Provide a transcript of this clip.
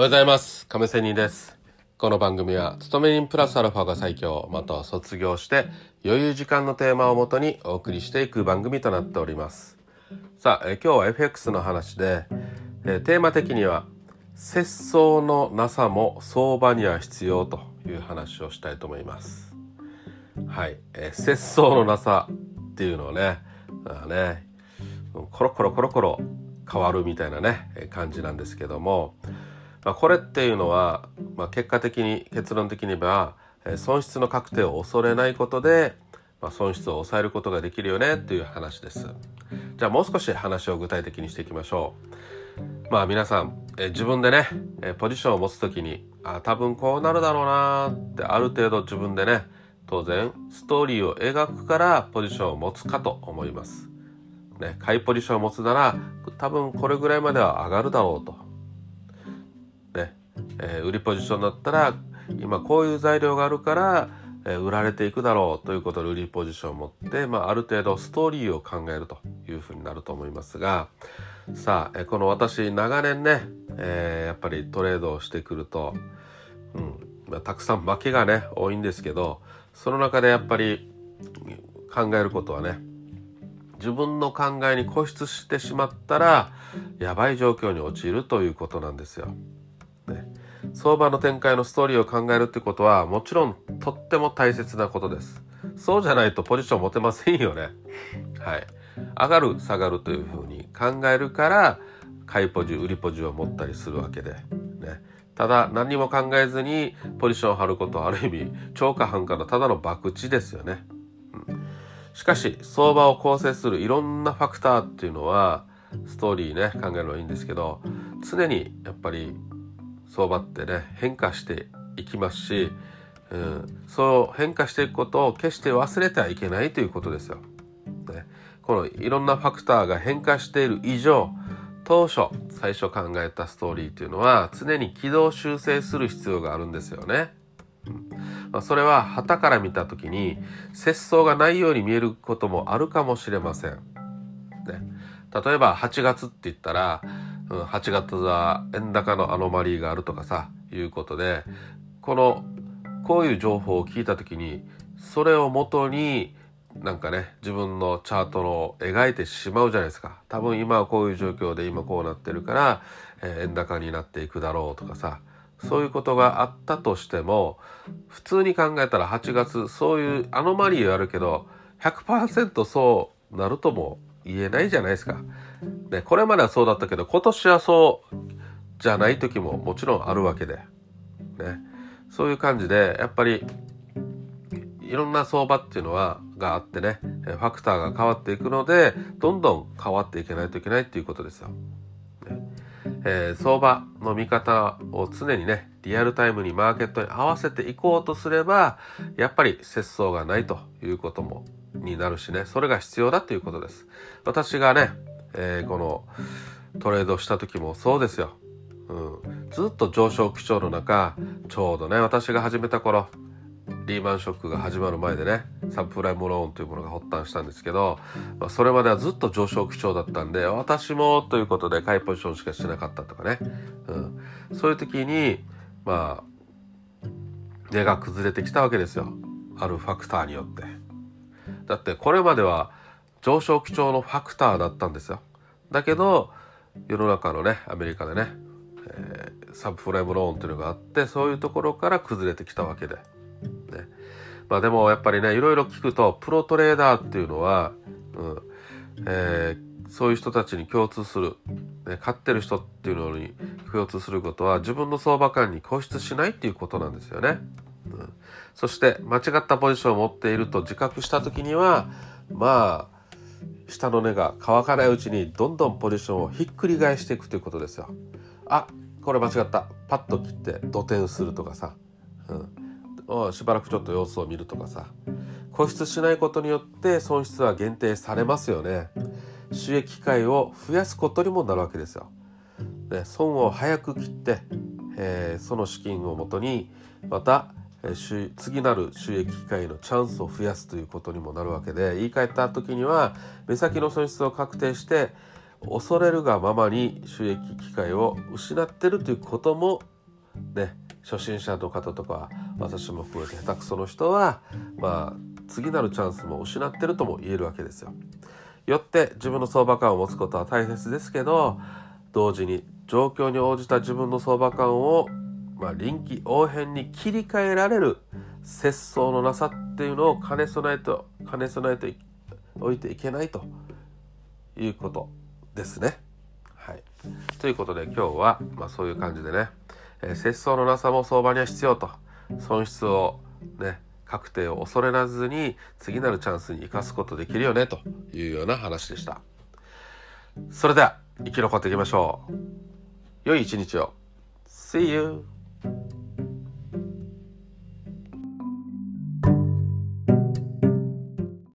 おはようございます。亀仙人です。この番組は勤め人プラスアルファが最強または卒業して余裕時間のテーマをもとにお送りしていく番組となっております。さあえ今日は FX の話でえテーマ的には節操のなさも相場には必要という話をしたいと思います。はい、え節操のなさっていうのをねねコロコロコロコロ変わるみたいなね感じなんですけどもまあ、これっていうのは、まあ、結果的に結論的には損失の確定を恐れないことで、まあ、損失を抑えることができるよねっていう話です。じゃあもう少し話を具体的にしていきましょう。まあ皆さんえ自分でねポジションを持つ時にあ多分こうなるだろうなってある程度自分でね当然ストーリーを描くからポジションを持つかと思います。ね買いポジションを持つなら多分これぐらいまでは上がるだろうと。えー、売りポジションだったら今こういう材料があるから、えー、売られていくだろうということで売りポジションを持って、まあ、ある程度ストーリーを考えるというふうになると思いますがさあ、えー、この私長年ね、えやっぱりトレードをしてくると、うんまあ、たくさん負けがね多いんですけどその中でやっぱり考えることはね自分の考えに固執してしまったらやばい状況に陥るということなんですよ。相場の展開のストーリーを考えるってことはもちろんとっても大切なことです。そうじゃないとポジション持てませんよね。はい。上がる下がるというふうに考えるから買いポジ売りポジを持ったりするわけで。ね。ただ何も考えずにポジションを張ることはある意味超過半過のただの博打ですよね。うん、しかし相場を構成するいろんなファクターっていうのはストーリーね考えるのはいいんですけど常にやっぱり相場ってね変化していきますし、うん、そう変化していくことを決して忘れてはいけないということですよ。ね、このいろんなファクターが変化している以上当初最初考えたストーリーというのは常に軌道修正する必要があるんですよね。うんまあ、それは旗から見た時に節操がないように見えることもあるかもしれません。ね、例えば8月って言ったら8月は円高のアノマリーがあるとかさいうことでこのこういう情報を聞いた時にそれをもとになんかね自分のチャートの描いてしまうじゃないですか多分今はこういう状況で今こうなってるから、えー、円高になっていくだろうとかさそういうことがあったとしても普通に考えたら8月そういうアノマリーはあるけど100%そうなるとも言えないじゃないですか。ね、これまではそうだったけど今年はそうじゃない時ももちろんあるわけで、ね、そういう感じでやっぱりいろんな相場っていうのはがあってね。ファクターが変わっていくのでどんどん変わっていけないといけないっていうことですよ。えー、相場の見方を常にねリアルタイムにマーケットに合わせていこうとすればやっぱり節操がないということもになるしね。それが必要だということです。私がね、えー、このトレードした時もそうですよ、うん、ずっと上昇基調の中ちょうどね私が始めた頃リーマンショックが始まる前でねサプライムローンというものが発端したんですけど、まあ、それまではずっと上昇基調だったんで私もということで買いポジションしかしてなかったとかね、うん、そういう時にまあ値が崩れてきたわけですよ。あるファクターによって。だってこれまでは上昇基調のファクターだったんですよ。だけど世の中のねアメリカでね、えー、サブプライムローンっていうのがあってそういうところから崩れてきたわけで。ね、まあでもやっぱりねいろいろ聞くとプロトレーダーっていうのは、うんえー、そういう人たちに共通する、ね、買ってる人っていうのに共通することは自分の相場感に固執しないっていうことなんですよね。うん、そして間違ったポジションを持っていると自覚した時にはまあ下の根が乾かないうちにどんどんポジションをひっくり返していくということですよ。あこれ間違ったパッと切って土点するとかさ、うん、しばらくちょっと様子を見るとかさ固執しないことによって損失は限定されますよね。収益機会を増やすことにもなるわけですよ。で損を早く切って、えー、その資金をもとにまた次なる収益機会のチャンスを増やすということにもなるわけで言い換えた時には目先の損失を確定して恐れるがままに収益機会を失ってるということもね初心者の方とか私も含めて下手くその人はまあ次なるチャンスも失ってるとも言えるわけですよ。よって自分の相場感を持つことは大切ですけど同時に状況に応じた自分の相場感を、まあ、臨機応変に切り替えられる節操のなさっていうのを兼ね備えと兼ね備えておいていけないということですね。はい、ということで今日は、まあ、そういう感じでね、えー、節操のなさも相場には必要と損失をね確定を恐れなずに次なるチャンスに生かすことできるよねというような話でした。それでは生き残っていきましょう。良い一日を。See you! Thank you.